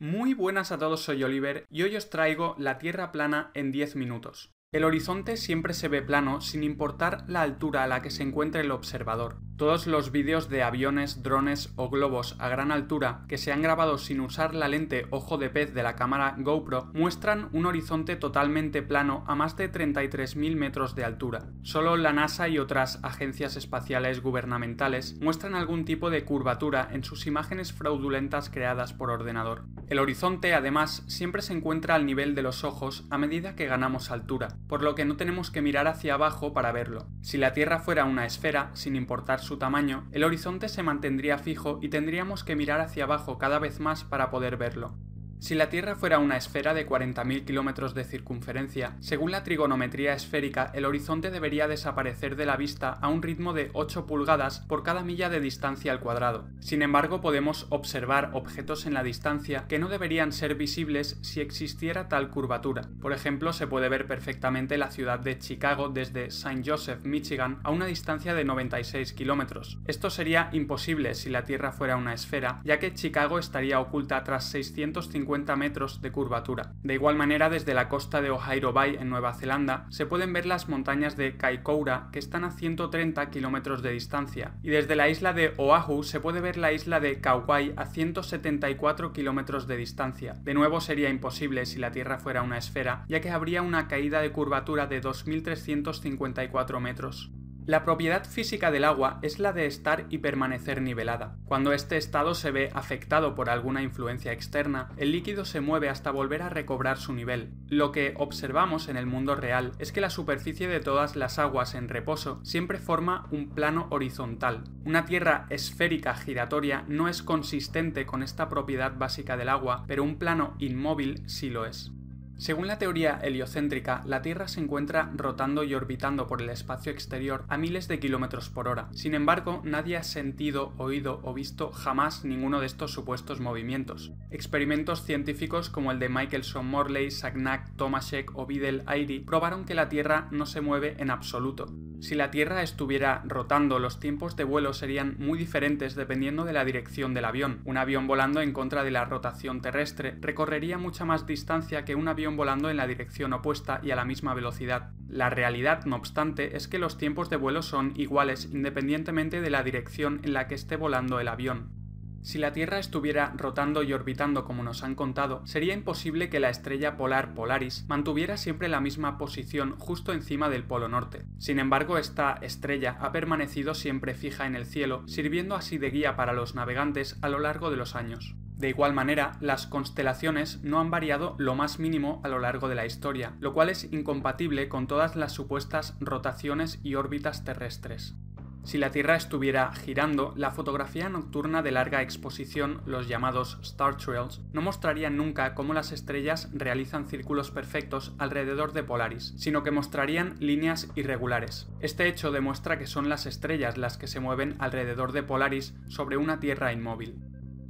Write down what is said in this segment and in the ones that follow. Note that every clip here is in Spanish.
Muy buenas a todos, soy Oliver y hoy os traigo la Tierra plana en 10 minutos. El horizonte siempre se ve plano sin importar la altura a la que se encuentre el observador. Todos los vídeos de aviones, drones o globos a gran altura que se han grabado sin usar la lente ojo de pez de la cámara GoPro muestran un horizonte totalmente plano a más de 33.000 metros de altura. Solo la NASA y otras agencias espaciales gubernamentales muestran algún tipo de curvatura en sus imágenes fraudulentas creadas por ordenador. El horizonte además siempre se encuentra al nivel de los ojos a medida que ganamos altura, por lo que no tenemos que mirar hacia abajo para verlo. Si la Tierra fuera una esfera, sin importar su tamaño, el horizonte se mantendría fijo y tendríamos que mirar hacia abajo cada vez más para poder verlo. Si la Tierra fuera una esfera de 40.000 kilómetros de circunferencia, según la trigonometría esférica, el horizonte debería desaparecer de la vista a un ritmo de 8 pulgadas por cada milla de distancia al cuadrado. Sin embargo, podemos observar objetos en la distancia que no deberían ser visibles si existiera tal curvatura. Por ejemplo, se puede ver perfectamente la ciudad de Chicago desde St. Joseph, Michigan, a una distancia de 96 kilómetros. Esto sería imposible si la Tierra fuera una esfera, ya que Chicago estaría oculta tras 650 metros de curvatura. De igual manera, desde la costa de Ohairo Bay en Nueva Zelanda se pueden ver las montañas de Kaikoura que están a 130 kilómetros de distancia, y desde la isla de Oahu se puede ver la isla de Kauai a 174 kilómetros de distancia. De nuevo sería imposible si la Tierra fuera una esfera, ya que habría una caída de curvatura de 2.354 metros. La propiedad física del agua es la de estar y permanecer nivelada. Cuando este estado se ve afectado por alguna influencia externa, el líquido se mueve hasta volver a recobrar su nivel. Lo que observamos en el mundo real es que la superficie de todas las aguas en reposo siempre forma un plano horizontal. Una tierra esférica giratoria no es consistente con esta propiedad básica del agua, pero un plano inmóvil sí lo es. Según la teoría heliocéntrica, la Tierra se encuentra rotando y orbitando por el espacio exterior a miles de kilómetros por hora. Sin embargo, nadie ha sentido, oído o visto jamás ninguno de estos supuestos movimientos. Experimentos científicos como el de Michelson Morley, Sagnac, Tomaszek o Vidal Airy probaron que la Tierra no se mueve en absoluto. Si la Tierra estuviera rotando, los tiempos de vuelo serían muy diferentes dependiendo de la dirección del avión. Un avión volando en contra de la rotación terrestre recorrería mucha más distancia que un avión volando en la dirección opuesta y a la misma velocidad. La realidad, no obstante, es que los tiempos de vuelo son iguales independientemente de la dirección en la que esté volando el avión. Si la Tierra estuviera rotando y orbitando como nos han contado, sería imposible que la estrella polar Polaris mantuviera siempre la misma posición justo encima del Polo Norte. Sin embargo, esta estrella ha permanecido siempre fija en el cielo, sirviendo así de guía para los navegantes a lo largo de los años. De igual manera, las constelaciones no han variado lo más mínimo a lo largo de la historia, lo cual es incompatible con todas las supuestas rotaciones y órbitas terrestres. Si la Tierra estuviera girando, la fotografía nocturna de larga exposición, los llamados star trails, no mostraría nunca cómo las estrellas realizan círculos perfectos alrededor de Polaris, sino que mostrarían líneas irregulares. Este hecho demuestra que son las estrellas las que se mueven alrededor de Polaris sobre una Tierra inmóvil.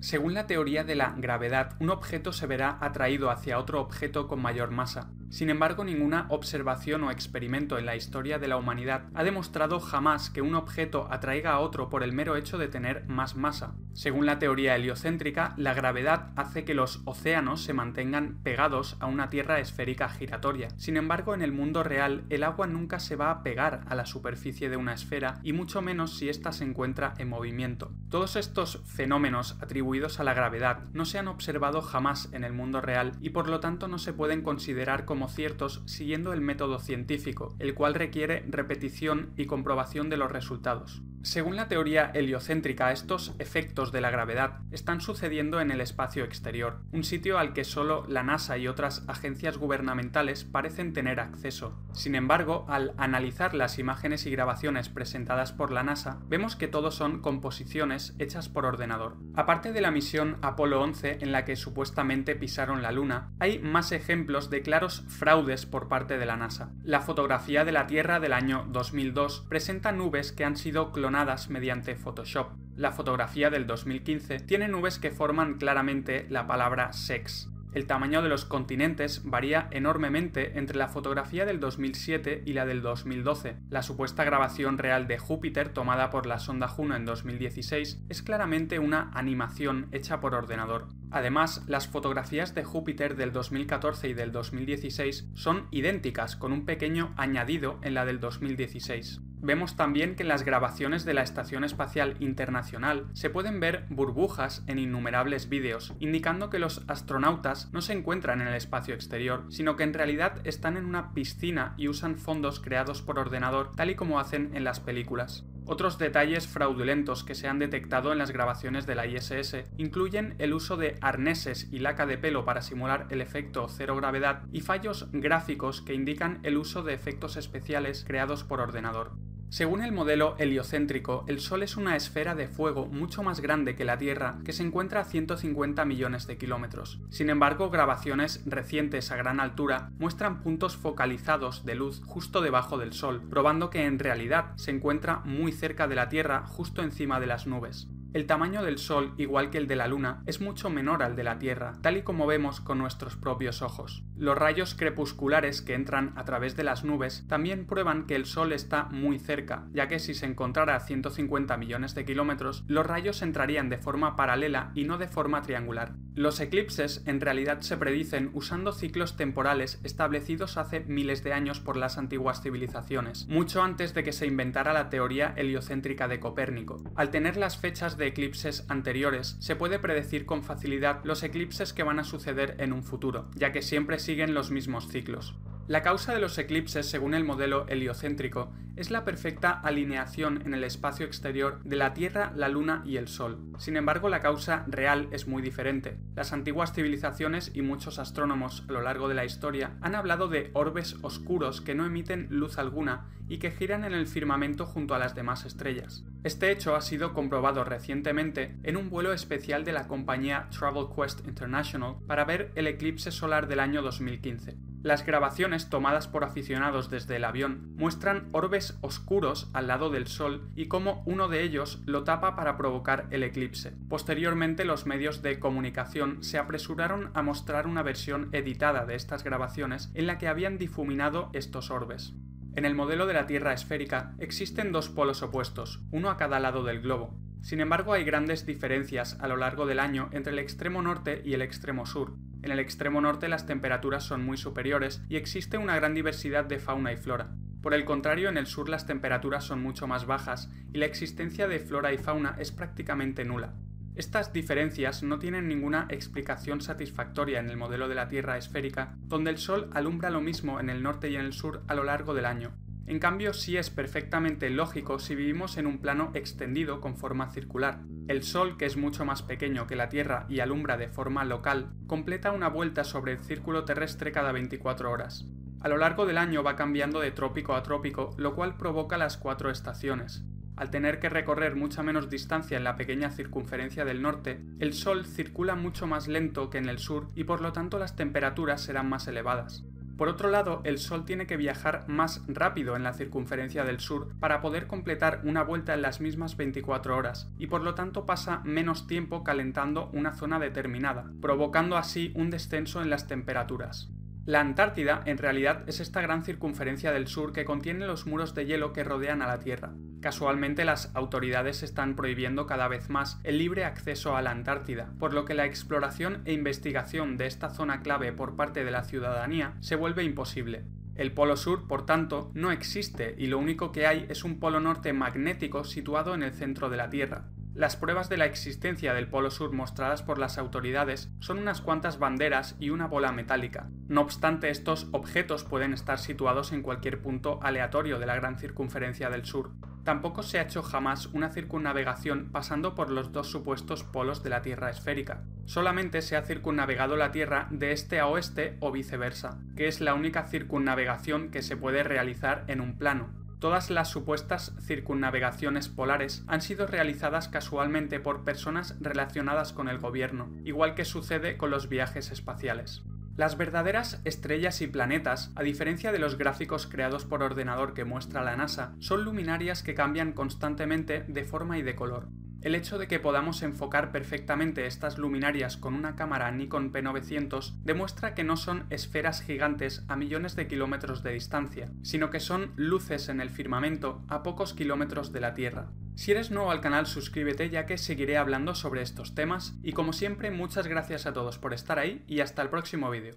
Según la teoría de la gravedad, un objeto se verá atraído hacia otro objeto con mayor masa. Sin embargo, ninguna observación o experimento en la historia de la humanidad ha demostrado jamás que un objeto atraiga a otro por el mero hecho de tener más masa. Según la teoría heliocéntrica, la gravedad hace que los océanos se mantengan pegados a una Tierra esférica giratoria. Sin embargo, en el mundo real, el agua nunca se va a pegar a la superficie de una esfera y mucho menos si ésta se encuentra en movimiento. Todos estos fenómenos atribuidos a la gravedad no se han observado jamás en el mundo real y por lo tanto no se pueden considerar como ciertos siguiendo el método científico, el cual requiere repetición y comprobación de los resultados. Según la teoría heliocéntrica, estos efectos de la gravedad están sucediendo en el espacio exterior, un sitio al que solo la NASA y otras agencias gubernamentales parecen tener acceso. Sin embargo, al analizar las imágenes y grabaciones presentadas por la NASA, vemos que todo son composiciones hechas por ordenador. Aparte de la misión Apolo 11 en la que supuestamente pisaron la Luna, hay más ejemplos de claros fraudes por parte de la NASA. La fotografía de la Tierra del año 2002 presenta nubes que han sido clonadas mediante Photoshop. La fotografía del 2015 tiene nubes que forman claramente la palabra sex. El tamaño de los continentes varía enormemente entre la fotografía del 2007 y la del 2012. La supuesta grabación real de Júpiter tomada por la sonda Juno en 2016 es claramente una animación hecha por ordenador. Además, las fotografías de Júpiter del 2014 y del 2016 son idénticas, con un pequeño añadido en la del 2016. Vemos también que en las grabaciones de la Estación Espacial Internacional se pueden ver burbujas en innumerables vídeos, indicando que los astronautas no se encuentran en el espacio exterior, sino que en realidad están en una piscina y usan fondos creados por ordenador tal y como hacen en las películas. Otros detalles fraudulentos que se han detectado en las grabaciones de la ISS incluyen el uso de arneses y laca de pelo para simular el efecto cero gravedad y fallos gráficos que indican el uso de efectos especiales creados por ordenador. Según el modelo heliocéntrico, el Sol es una esfera de fuego mucho más grande que la Tierra que se encuentra a 150 millones de kilómetros. Sin embargo, grabaciones recientes a gran altura muestran puntos focalizados de luz justo debajo del Sol, probando que en realidad se encuentra muy cerca de la Tierra justo encima de las nubes. El tamaño del Sol, igual que el de la Luna, es mucho menor al de la Tierra, tal y como vemos con nuestros propios ojos. Los rayos crepusculares que entran a través de las nubes también prueban que el Sol está muy cerca, ya que si se encontrara a 150 millones de kilómetros, los rayos entrarían de forma paralela y no de forma triangular. Los eclipses en realidad se predicen usando ciclos temporales establecidos hace miles de años por las antiguas civilizaciones, mucho antes de que se inventara la teoría heliocéntrica de Copérnico. Al tener las fechas de eclipses anteriores, se puede predecir con facilidad los eclipses que van a suceder en un futuro, ya que siempre siguen los mismos ciclos. La causa de los eclipses, según el modelo heliocéntrico, es la perfecta alineación en el espacio exterior de la Tierra, la Luna y el Sol. Sin embargo, la causa real es muy diferente. Las antiguas civilizaciones y muchos astrónomos a lo largo de la historia han hablado de orbes oscuros que no emiten luz alguna y que giran en el firmamento junto a las demás estrellas. Este hecho ha sido comprobado recientemente en un vuelo especial de la compañía Travel Quest International para ver el eclipse solar del año 2015. Las grabaciones tomadas por aficionados desde el avión muestran orbes oscuros al lado del Sol y cómo uno de ellos lo tapa para provocar el eclipse. Posteriormente los medios de comunicación se apresuraron a mostrar una versión editada de estas grabaciones en la que habían difuminado estos orbes. En el modelo de la Tierra esférica existen dos polos opuestos, uno a cada lado del globo. Sin embargo, hay grandes diferencias a lo largo del año entre el extremo norte y el extremo sur, en el extremo norte las temperaturas son muy superiores y existe una gran diversidad de fauna y flora. Por el contrario, en el sur las temperaturas son mucho más bajas y la existencia de flora y fauna es prácticamente nula. Estas diferencias no tienen ninguna explicación satisfactoria en el modelo de la Tierra esférica, donde el Sol alumbra lo mismo en el norte y en el sur a lo largo del año, en cambio, sí es perfectamente lógico si vivimos en un plano extendido con forma circular. El Sol, que es mucho más pequeño que la Tierra y alumbra de forma local, completa una vuelta sobre el círculo terrestre cada 24 horas. A lo largo del año va cambiando de trópico a trópico, lo cual provoca las cuatro estaciones. Al tener que recorrer mucha menos distancia en la pequeña circunferencia del norte, el Sol circula mucho más lento que en el sur y por lo tanto las temperaturas serán más elevadas. Por otro lado, el Sol tiene que viajar más rápido en la circunferencia del sur para poder completar una vuelta en las mismas 24 horas, y por lo tanto pasa menos tiempo calentando una zona determinada, provocando así un descenso en las temperaturas. La Antártida en realidad es esta gran circunferencia del sur que contiene los muros de hielo que rodean a la Tierra. Casualmente las autoridades están prohibiendo cada vez más el libre acceso a la Antártida, por lo que la exploración e investigación de esta zona clave por parte de la ciudadanía se vuelve imposible. El Polo Sur, por tanto, no existe y lo único que hay es un polo norte magnético situado en el centro de la Tierra. Las pruebas de la existencia del Polo Sur mostradas por las autoridades son unas cuantas banderas y una bola metálica. No obstante, estos objetos pueden estar situados en cualquier punto aleatorio de la gran circunferencia del sur. Tampoco se ha hecho jamás una circunnavegación pasando por los dos supuestos polos de la Tierra esférica. Solamente se ha circunnavegado la Tierra de este a oeste o viceversa, que es la única circunnavegación que se puede realizar en un plano. Todas las supuestas circunnavegaciones polares han sido realizadas casualmente por personas relacionadas con el gobierno, igual que sucede con los viajes espaciales. Las verdaderas estrellas y planetas, a diferencia de los gráficos creados por ordenador que muestra la NASA, son luminarias que cambian constantemente de forma y de color. El hecho de que podamos enfocar perfectamente estas luminarias con una cámara Nikon P900 demuestra que no son esferas gigantes a millones de kilómetros de distancia, sino que son luces en el firmamento a pocos kilómetros de la Tierra. Si eres nuevo al canal suscríbete ya que seguiré hablando sobre estos temas y como siempre muchas gracias a todos por estar ahí y hasta el próximo vídeo.